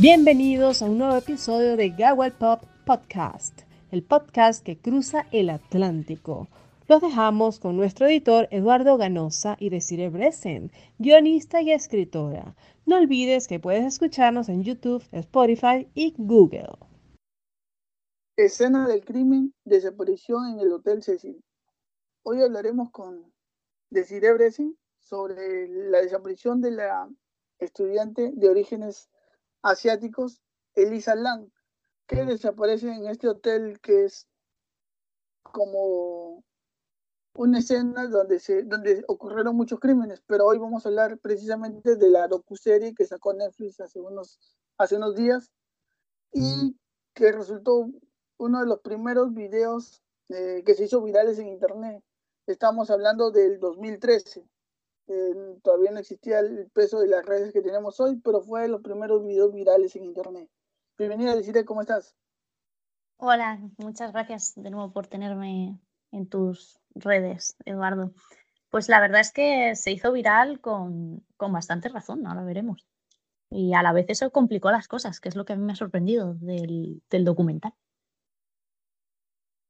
Bienvenidos a un nuevo episodio de Gawal Pop Podcast, el podcast que cruza el Atlántico. Los dejamos con nuestro editor Eduardo Ganosa y Desiree Bresen, guionista y escritora. No olvides que puedes escucharnos en YouTube, Spotify y Google. Escena del crimen, desaparición en el Hotel Cecil. Hoy hablaremos con Desiree sobre la desaparición de la estudiante de orígenes asiáticos, Elisa Lang, que desaparece en este hotel que es como una escena donde, se, donde ocurrieron muchos crímenes, pero hoy vamos a hablar precisamente de la docuserie que sacó Netflix hace unos, hace unos días y que resultó uno de los primeros videos eh, que se hizo virales en internet. Estamos hablando del 2013. Eh, todavía no existía el peso de las redes que tenemos hoy, pero fue de los primeros videos virales en internet. Bienvenida, decirte ¿cómo estás? Hola, muchas gracias de nuevo por tenerme en tus redes, Eduardo. Pues la verdad es que se hizo viral con, con bastante razón, ahora veremos. Y a la vez eso complicó las cosas, que es lo que a mí me ha sorprendido del, del documental.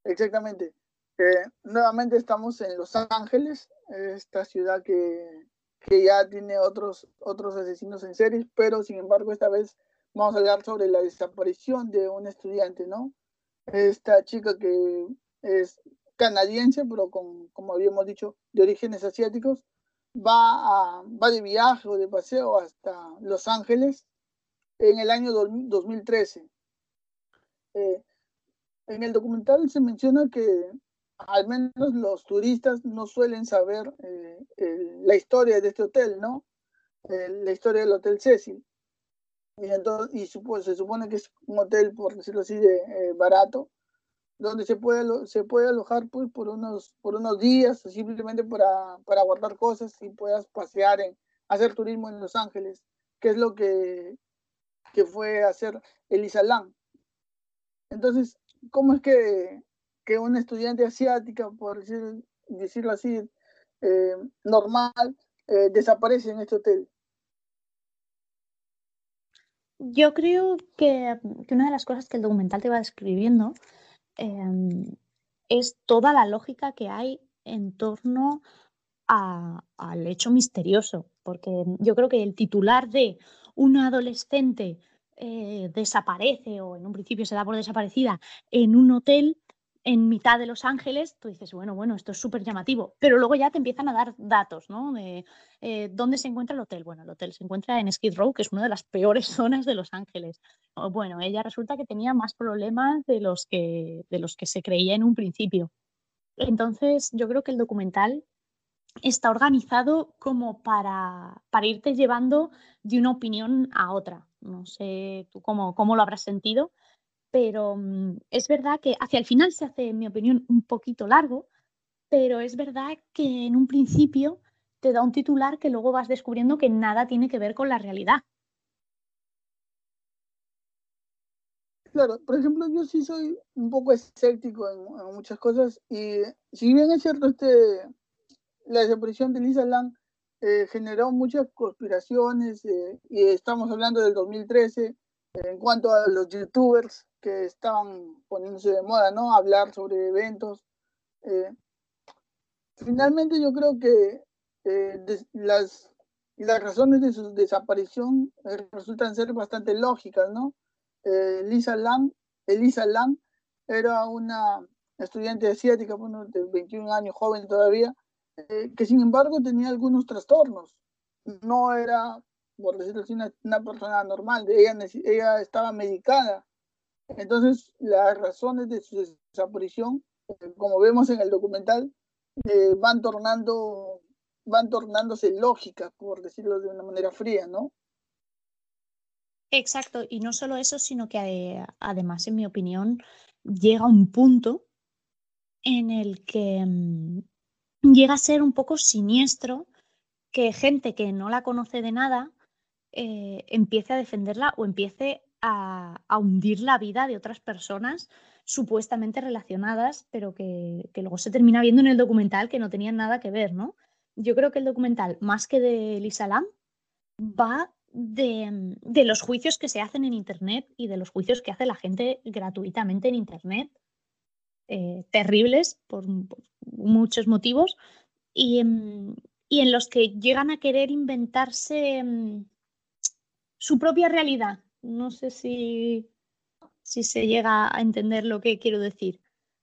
Exactamente. Eh, nuevamente estamos en Los Ángeles, esta ciudad que, que ya tiene otros, otros asesinos en series, pero sin embargo esta vez vamos a hablar sobre la desaparición de un estudiante, ¿no? Esta chica que es canadiense, pero con, como habíamos dicho, de orígenes asiáticos, va, a, va de viaje o de paseo hasta Los Ángeles en el año 2013. Eh, en el documental se menciona que al menos los turistas no suelen saber eh, la historia de este hotel, ¿no? la historia del Hotel Cecil. Y, entonces, y se supone que es un hotel, por decirlo así, de eh, barato, donde se puede, se puede alojar pues, por, unos, por unos días, simplemente para, para guardar cosas y puedas pasear, en, hacer turismo en Los Ángeles, que es lo que, que fue hacer Elisa Lam. Entonces, ¿cómo es que que una estudiante asiática, por decirlo así, eh, normal, eh, desaparece en este hotel? Yo creo que, una de las cosas que el documental te va describiendo em, es toda la lógica que hay en torno al hecho misterioso, porque yo creo que el titular de una adolescente eh, desaparece o en un principio se da por desaparecida en un hotel en mitad de Los Ángeles, tú dices, bueno, bueno, esto es súper llamativo, pero luego ya te empiezan a dar datos, ¿no? De eh, dónde se encuentra el hotel. Bueno, el hotel se encuentra en Skid Row, que es una de las peores zonas de Los Ángeles. Bueno, ella resulta que tenía más problemas de los que, de los que se creía en un principio. Entonces, yo creo que el documental está organizado como para, para irte llevando de una opinión a otra. No sé tú cómo, cómo lo habrás sentido, pero mm, es verdad que hacia el final se hace, en mi opinión, un poquito largo, pero es verdad que en un principio te da un titular que luego vas descubriendo que nada tiene que ver con la realidad. Claro, por ejemplo, yo sí soy un poco escéptico en, muchas cosas y si bien es cierto este la desaparición de Lisa Lang eh, generó muchas conspiraciones eh, y estamos hablando del 2013 en cuanto a los youtubers que estaban poniéndose de moda, ¿no? Hablar sobre eventos. Eh, finalmente yo creo que eh, las, las razones de su desaparición eh, resultan ser bastante lógicas, ¿no? Lisa Lam, Elisa Lam era una estudiante asiática, bueno, de 21 años, joven todavía, que sin embargo tenía algunos trastornos. No era por decirlo así, una, persona normal, ella, ella estaba medicada. Entonces, las razones de su desaparición, eh, como vemos en el documental, eh, van tornando, van tornándose lógicas, por decirlo de una manera fría, ¿no? Exacto, y no solo eso, sino que eh, además, en mi opinión, llega un punto en el que mm, llega a ser un poco siniestro que gente que no la conoce de nada eh, empiece a defenderla o empiece a, hundir la vida de otras personas supuestamente relacionadas, pero que, luego se termina viendo en el documental que no tenían nada que ver, ¿no? Yo creo que el documental, más que de Lisa Lam, va de, los juicios que se hacen en Internet y de los juicios que hace la gente gratuitamente en Internet, eh, terribles por, muchos motivos, y, y, en los que llegan a querer inventarse mm, su propia realidad. No sé si, si se llega a entender lo que quiero decir.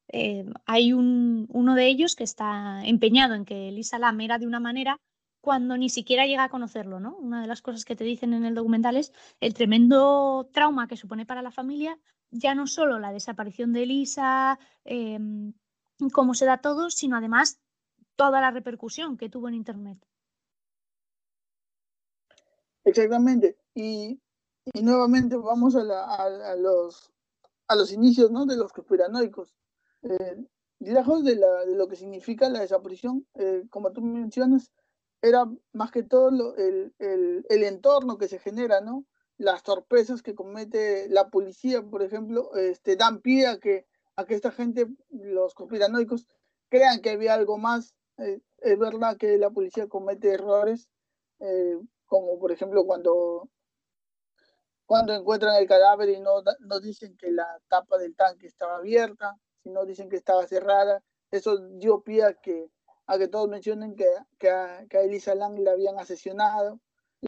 Eh, hay un, uno de ellos que está empeñado en que Lisa Lam era de una manera cuando ni siquiera llega a conocerlo, ¿no? Una de las cosas que te dicen en el documental es el tremendo trauma que supone para la familia, ya no solo la desaparición de Elisa, em, cómo se da todo, sino además toda la repercusión que tuvo en Internet. Exactamente. Y, nuevamente vamos a, los, a los inicios ¿no? de los conspiranoicos. Eh, lejos de, de, lo que significa la desaparición, eh, como tú mencionas, era más que todo el, entorno que se genera, ¿no? Las torpezas que comete la policía, por ejemplo, este, dan pie a que, a que esta gente, los conspiranoicos, crean que había algo más. Eh, es verdad que la policía comete errores, eh, como por ejemplo cuando, cuando encuentran el cadáver y no, no dicen que la tapa del tanque estaba abierta, sino dicen que estaba cerrada. Eso dio pie a que a que todos mencionen que, que, a, que Elisa Lang la habían asesinado.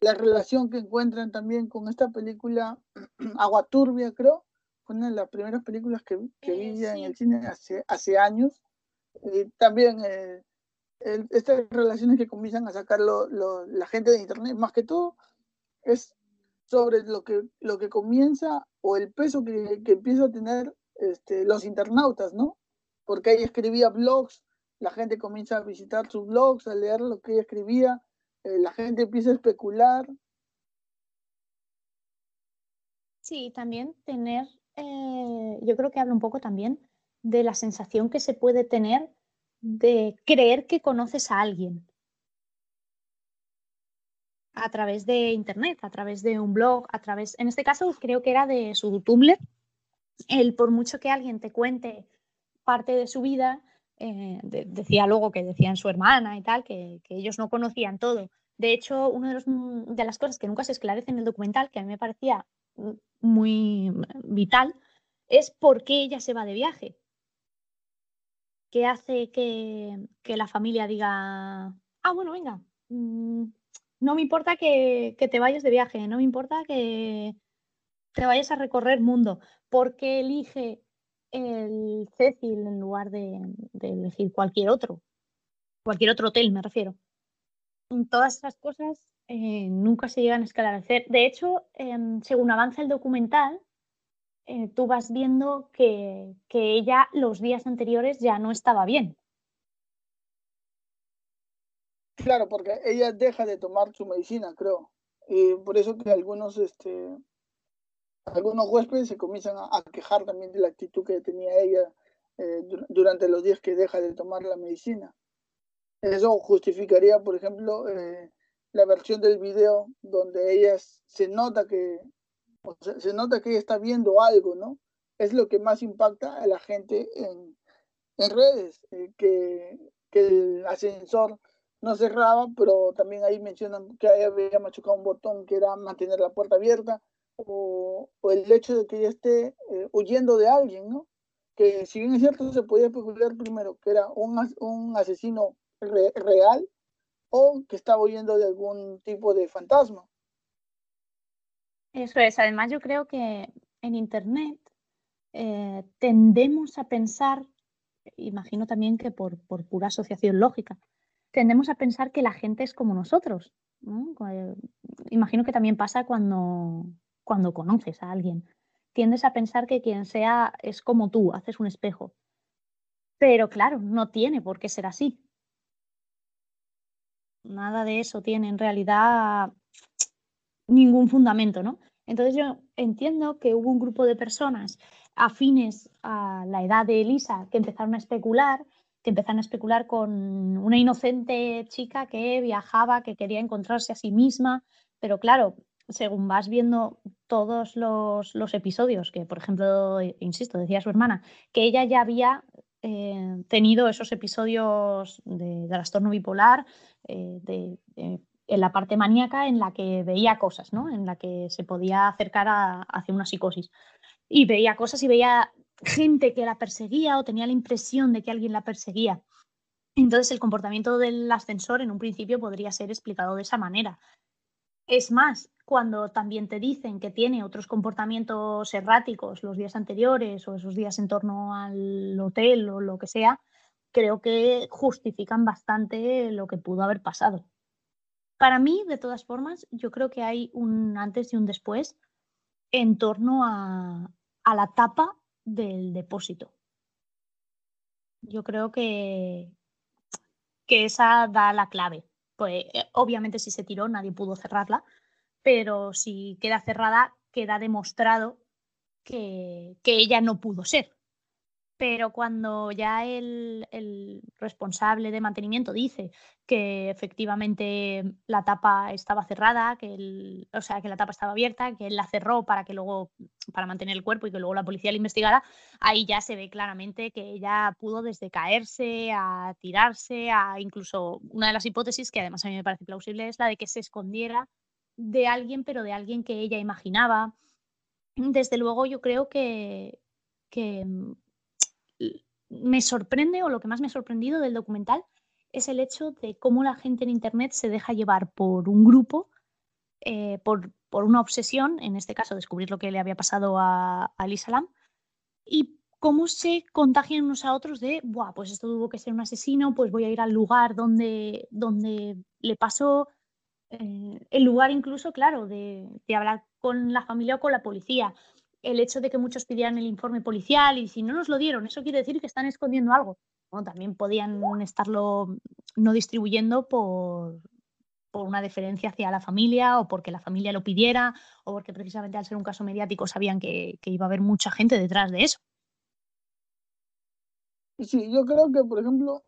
La relación que encuentran también con esta película Agua Turbia, creo, fue una de las primeras películas que, que eh, vi en el cine hace, hace años. Y también eh, estas relaciones que comienzan a sacar la gente de Internet, más que todo, es sobre lo que, lo que comienza o el peso que, que empieza a tener este, los internautas, ¿no? Porque ella escribía blogs la gente comienza a visitar sus blogs, a leer lo que ella escribía, eh, la gente empieza a especular. Sí, también tener, eh, yo creo que habla un poco también de la sensación que se puede tener de creer que conoces a alguien a través de internet, a través de un blog, a través, en este caso creo que era de su Tumblr, el por mucho que alguien te cuente parte de su vida, eh, decía luego que decían su hermana y tal, que, ellos no conocían todo. De hecho, una de, mm, de, las cosas que nunca se esclarece en el documental, que a mí me parecía mm, muy mm, vital, es por qué ella se va de viaje. ¿Qué hace que, que la familia diga, ah, bueno, venga, no me importa que, que, te vayas de viaje, no me importa que te vayas a recorrer mundo? ¿Por qué elige el Cecil en lugar de, elegir cualquier otro, cualquier otro hotel me refiero. Todas esas cosas eh, nunca se llegan a esclarecer. De hecho, em, según avanza el documental, eh, tú vas viendo que, que ella los días anteriores ya no estaba bien. Claro, porque ella deja de tomar su medicina, creo. Y por eso que algunos este, algunos huéspedes se comienzan a, quejar también de la actitud que tenía ella eh, durante los días que deja de tomar la medicina. Eso justificaría, por ejemplo, eh, la versión del video donde ella se nota que se nota que ella está viendo algo, ¿no? Es lo que más impacta a la gente en, en redes, eh, que, que, el ascensor no cerraba, pero también ahí mencionan que había machucado un botón que era mantener la puerta abierta, o, el hecho de que ella esté eh, huyendo de alguien, ¿no? Que si bien es cierto, se podía especular primero que era un, un asesino real o que estaba huyendo de algún tipo de fantasma. Eso es, además yo creo que en Internet eh, tendemos a pensar, imagino también que por, por, pura asociación lógica, tendemos a pensar que la gente es como nosotros. Eh, imagino que también pasa cuando, cuando conoces a alguien. Tiendes a pensar que quien sea es como tú, haces un espejo. Pero claro, no tiene por qué ser así. Nada de eso tiene en realidad ningún fundamento, ¿no? Entonces yo entiendo que hubo un grupo de personas afines a la edad de Elisa que empezaron a especular, que empezaron a especular con una inocente chica que viajaba, que quería encontrarse a sí misma, pero claro, según vas viendo todos los, episodios, que por ejemplo, insisto, decía su hermana, que ella ya había eh, tenido esos episodios de, trastorno bipolar, eh, de, en la parte maníaca en la que veía cosas, ¿no? En la que se podía acercar a, hacia una psicosis. Y veía cosas y veía gente que la perseguía o tenía la impresión de que alguien la perseguía. Entonces el comportamiento del ascensor en un principio podría ser explicado de esa manera. Es más, cuando también te dicen que tiene otros comportamientos erráticos los días anteriores o esos días en torno al hotel o lo que sea, creo que justifican bastante lo que pudo haber pasado. Para mí, de todas formas, yo creo que hay un antes y un después en torno a, la tapa del depósito. Yo creo que, que esa da la clave. Pues, eh, obviamente si se tiró nadie pudo cerrarla, pero si queda cerrada queda demostrado que, que ella no pudo ser. Pero cuando ya el, responsable de mantenimiento dice que efectivamente la tapa estaba cerrada, que o sea, que la tapa estaba abierta, que él la cerró para que luego, para mantener el cuerpo y que luego la policía la investigara, ahí ya se ve claramente que ella pudo desde caerse a tirarse, a incluso una de las hipótesis que además a mí me parece plausible es la de que se escondiera de alguien, pero de alguien que ella imaginaba. Desde luego yo creo que, que me sorprende o lo que más me ha sorprendido del documental es el hecho de cómo la gente en Internet se deja llevar por un grupo, eh, por, una obsesión, en este caso descubrir lo que le había pasado a, a Lisa Lam, y cómo se contagian unos a otros de, Buah, pues esto tuvo que ser un asesino, pues voy a ir al lugar donde, donde le pasó, eh, el lugar incluso, claro, de, hablar con la familia o con la policía el hecho de que muchos pidieran el informe policial y si no nos lo dieron, eso quiere decir que están escondiendo algo. Bueno, también podían estarlo no distribuyendo por, por una deferencia hacia la familia o porque la familia lo pidiera o porque precisamente al ser un caso mediático sabían que, iba a haber mucha gente detrás de eso. Sí, yo creo que, por ejemplo,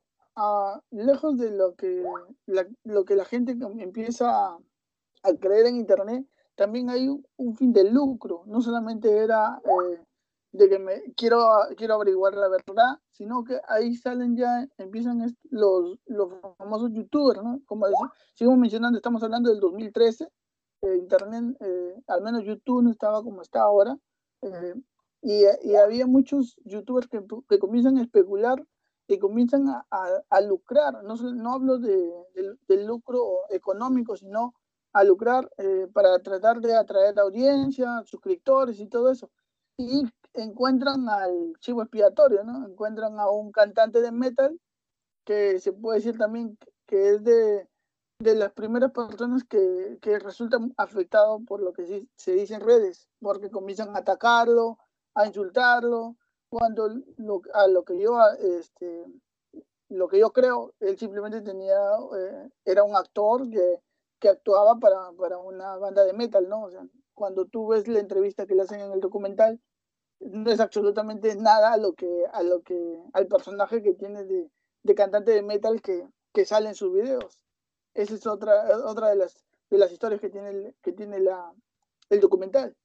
lejos de lo que la, lo que la gente empieza a creer en Internet, también hay un, fin de lucro, no solamente era eh, de que me quiero, quiero averiguar la verdad, sino que ahí salen ya, empiezan los, los famosos youtubers, ¿no? Como sigo mencionando, estamos hablando del 2013, eh, Internet, eh, al menos YouTube no estaba como está ahora, y, y, había muchos youtubers que, que, comienzan a especular y comienzan a, a, lucrar, no, no hablo de, del lucro económico, sino a lucrar eh, para tratar de atraer audiencia, suscriptores y todo eso. Y encuentran al chivo expiatorio, ¿no? Encuentran a un cantante de metal que se puede decir también que es de, de las primeras personas que, que resultan afectados por lo que se, dice en redes, porque comienzan a atacarlo, a insultarlo, cuando lo, a lo que yo este, lo que yo creo, él simplemente tenía, eh, era un actor que que actuaba para, para, una banda de metal, ¿no? O sea, cuando tú ves la entrevista que le hacen en el documental, no es absolutamente nada a lo que, a lo que, al personaje que tiene de, de cantante de metal que, que, sale en sus videos. Esa es otra, otra de las, de las historias que tiene que tiene la, el documental.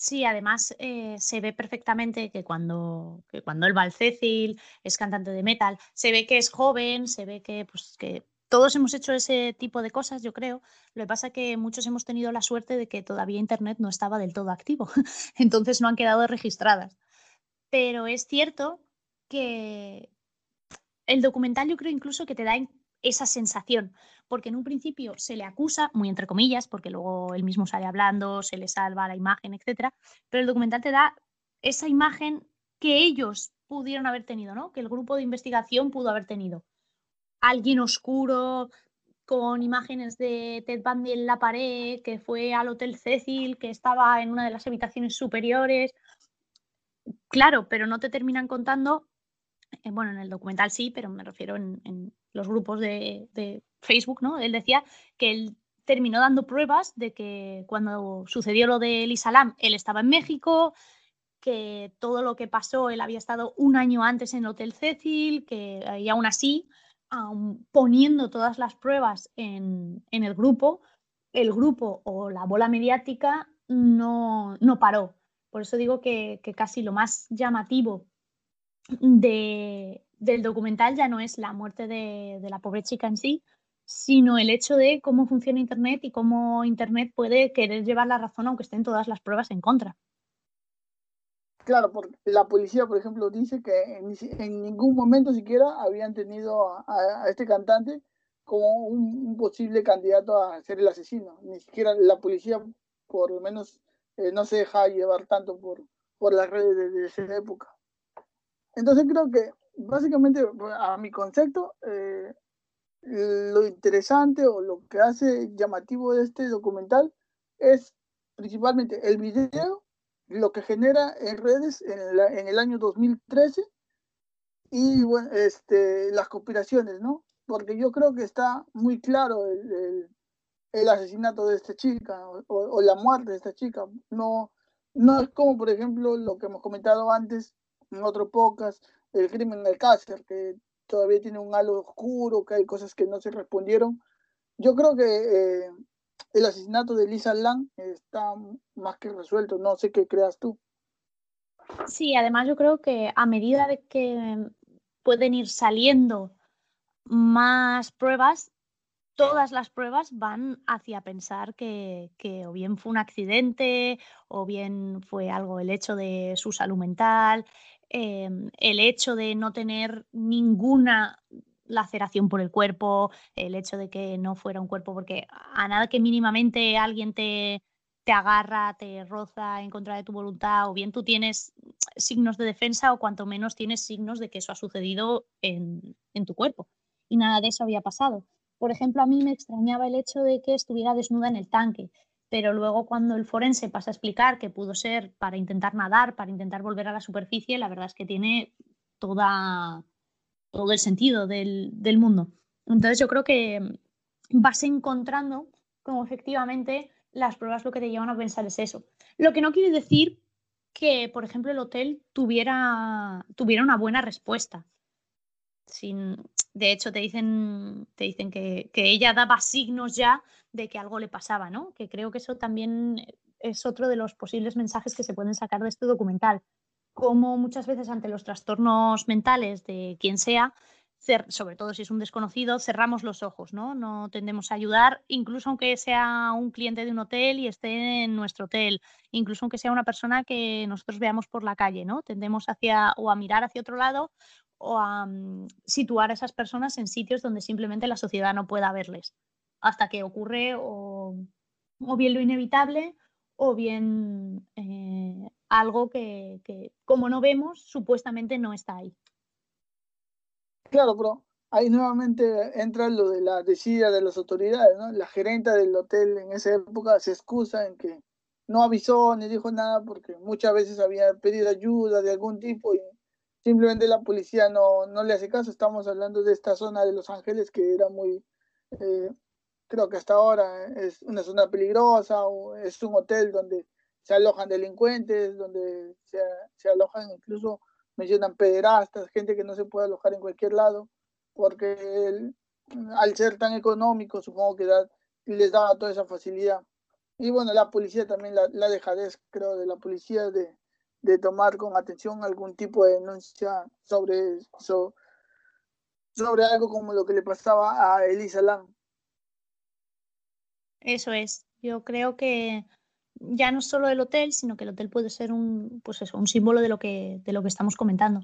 Sí, además eh, se ve perfectamente que cuando, que cuando él va al Cecil, es cantante de metal, se ve que es joven, se ve que, pues, que todos hemos hecho ese tipo de cosas, yo creo. Lo que pasa es que muchos hemos tenido la suerte de que todavía Internet no estaba del todo activo, entonces no han quedado registradas. Pero es cierto que el documental yo creo incluso que te da esa sensación, porque en un principio se le acusa, muy entre comillas, porque luego él mismo sale hablando, se le salva la imagen, etcétera, pero el documental te da esa imagen que ellos pudieron haber tenido, ¿no? Que el grupo de investigación pudo haber tenido alguien oscuro con imágenes de Ted Bundy en la pared, que fue al Hotel Cecil, que estaba en una de las habitaciones superiores. Claro, pero no te terminan contando, bueno, en el documental sí, pero me refiero en, los grupos de, de, Facebook, ¿no? Él decía que él terminó dando pruebas de que cuando sucedió lo de Elisa Lam, él estaba en México, que todo lo que pasó, él había estado un año antes en el Hotel Cecil, que y aún así poniendo todas las pruebas en, el grupo, el grupo o la bola mediática no, no paró. Por eso digo que, casi lo más llamativo de, del documental ya no es la muerte de, de, la pobre chica en sí, sino el hecho de cómo funciona Internet y cómo Internet puede querer llevar la razón aunque estén todas las pruebas en contra. Claro, porque la policía, por ejemplo, dice que en, ningún momento siquiera habían tenido a, este cantante como un, posible candidato a ser el asesino. Ni siquiera la policía, por lo menos, eh, no se deja llevar tanto por, por las redes de, esa época. Entonces creo que, básicamente, a mi concepto, eh, lo interesante o lo que hace llamativo de este documental es principalmente el video lo que genera en redes en, el año 2013 y bueno, este, las conspiraciones, ¿no? Porque yo creo que está muy claro el, el, asesinato de esta chica o, la muerte de esta chica. No, no es como, por ejemplo, lo que hemos comentado antes en otro podcast, el crimen del Cáceres, que todavía tiene un halo oscuro, que hay cosas que no se respondieron. Yo creo que eh, el asesinato de Lisa Lang está más que resuelto. No sé qué creas tú. Sí, además yo creo que a medida de que pueden ir saliendo más pruebas, todas las pruebas van hacia pensar que, o bien fue un accidente o bien fue algo el hecho de su salud mental, em, el hecho de no tener ninguna laceración por el cuerpo, el hecho de que no fuera un cuerpo, porque a nada que mínimamente alguien te, te agarra, te roza en contra de tu voluntad, o bien tú tienes signos de defensa o cuanto menos tienes signos de que eso ha sucedido en, en tu cuerpo. Y nada de eso había pasado. Por ejemplo, a mí me extrañaba el hecho de que estuviera desnuda en el tanque, pero luego cuando el forense pasa a explicar que pudo ser para intentar nadar, para intentar volver a la superficie, la verdad es que tiene toda, todo el sentido del, del mundo. Entonces yo creo que vas encontrando como efectivamente las pruebas lo que te llevan a pensar es eso. Lo que no quiere decir que, por ejemplo, el hotel tuviera, tuviera una buena respuesta. Sin, de hecho, te dicen, te dicen que, que, ella daba signos ya de que algo le pasaba, ¿no? Que creo que eso también es otro de los posibles mensajes que se pueden sacar de este documental como muchas veces ante los trastornos mentales de quien sea, sobre todo si es un desconocido, cerramos los ojos, ¿no? No tendemos a ayudar, incluso aunque sea un cliente de un hotel y esté en nuestro hotel, incluso aunque sea una persona que nosotros veamos por la calle, ¿no? Tendemos hacia o a mirar hacia otro lado o a mm, situar a esas personas en sitios donde simplemente la sociedad no pueda verles, hasta que ocurre o, bien lo inevitable o bien eh, algo que, como no vemos, supuestamente no está ahí. Claro, pero ahí nuevamente entra lo de la decida de las autoridades, ¿no? La gerente del hotel en esa época se excusa en que no avisó ni dijo nada porque muchas veces había pedido ayuda de algún tipo y simplemente la policía no, no le hace caso. Estamos hablando de esta zona de Los Ángeles que era muy, eh, creo que hasta ahora es una zona peligrosa es un hotel donde se alojan delincuentes, donde se, se alojan incluso, mencionan pederastas, gente que no se puede alojar en cualquier lado, porque al ser tan económico, supongo que les daba toda esa facilidad. Y bueno, la policía también, la, la dejadez, creo, de la policía de, de tomar con atención algún tipo de denuncia sobre, eso sobre algo como lo que le pasaba a Elisa Lam. Eso es. Yo creo que ya no solo el hotel, sino que el hotel puede ser un, pues eso, un símbolo de lo, que, de lo que estamos comentando,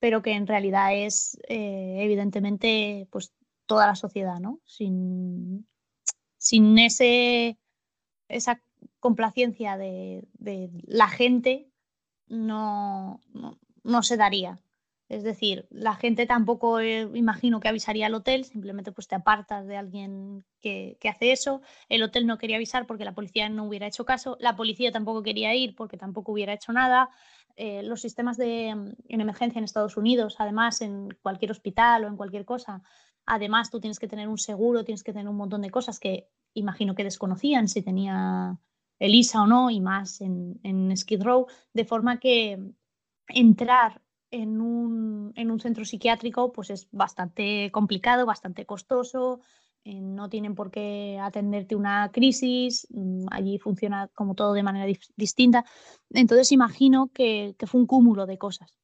pero que en realidad es eh, evidentemente pues, toda la sociedad, ¿no? Sin, sin ese, esa complacencia de, de la gente no, no, se daría. Es decir, la gente tampoco eh, imagino que avisaría al hotel, simplemente pues te apartas de alguien que, hace eso. El hotel no quería avisar porque la policía no hubiera hecho caso. La policía tampoco quería ir porque tampoco hubiera hecho nada. Eh, los sistemas de, mm, en emergencia en Estados Unidos, además, en cualquier hospital o en cualquier cosa, además tú tienes que tener un seguro, tienes que tener un montón de cosas que imagino que desconocían si tenía Elisa o no, y más en, en Skid Row, de forma que entrar en un, centro psiquiátrico pues es bastante complicado, bastante costoso, eh, no tienen por qué atenderte una crisis, mm, allí funciona como todo de manera distinta. Entonces imagino que, fue un cúmulo de cosas.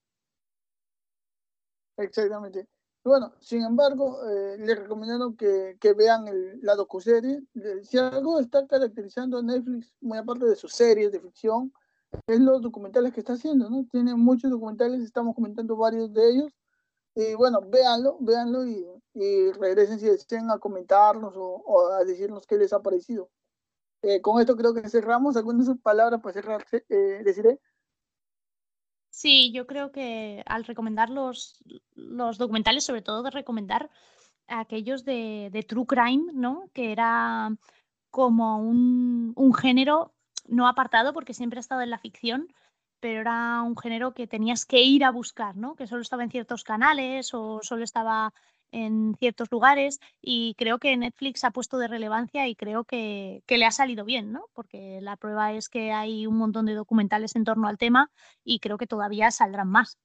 Exactamente. Bueno, sin embargo, eh, les recomendaron que, vean el, la docuserie. Si algo está caracterizando a Netflix, muy aparte de sus series de ficción, es los documentales que está haciendo, ¿no? Tiene muchos documentales, estamos comentando varios de ellos. Y bueno, véanlo, véanlo y, y regresen si desean a comentarnos o, a decirnos qué les ha parecido. Eh, con esto creo que cerramos. ¿Algunas palabras para cerrar, eh, deciré? Sí, yo creo que al recomendar los, los documentales, sobre todo de recomendar aquellos de, de, True Crime, ¿no? Que era como un, un género no apartado porque siempre ha estado en la ficción, pero era un género que tenías que ir a buscar, ¿no? Que solo estaba en ciertos canales o solo estaba en ciertos lugares y creo que Netflix ha puesto de relevancia y creo que, le ha salido bien, ¿no? Porque la prueba es que hay un montón de documentales en torno al tema y creo que todavía saldrán más.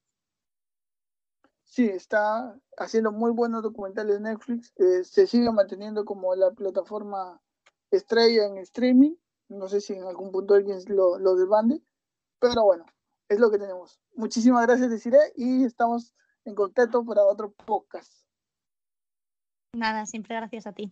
Sí, está haciendo muy buenos documentales Netflix, eh, se sigue manteniendo como la plataforma estrella en streaming, no sé si en algún punto alguien lo, lo desbande, pero bueno, es lo que tenemos. Muchísimas gracias, Desiree, y estamos en contacto para otro podcast. Nada, siempre gracias a ti.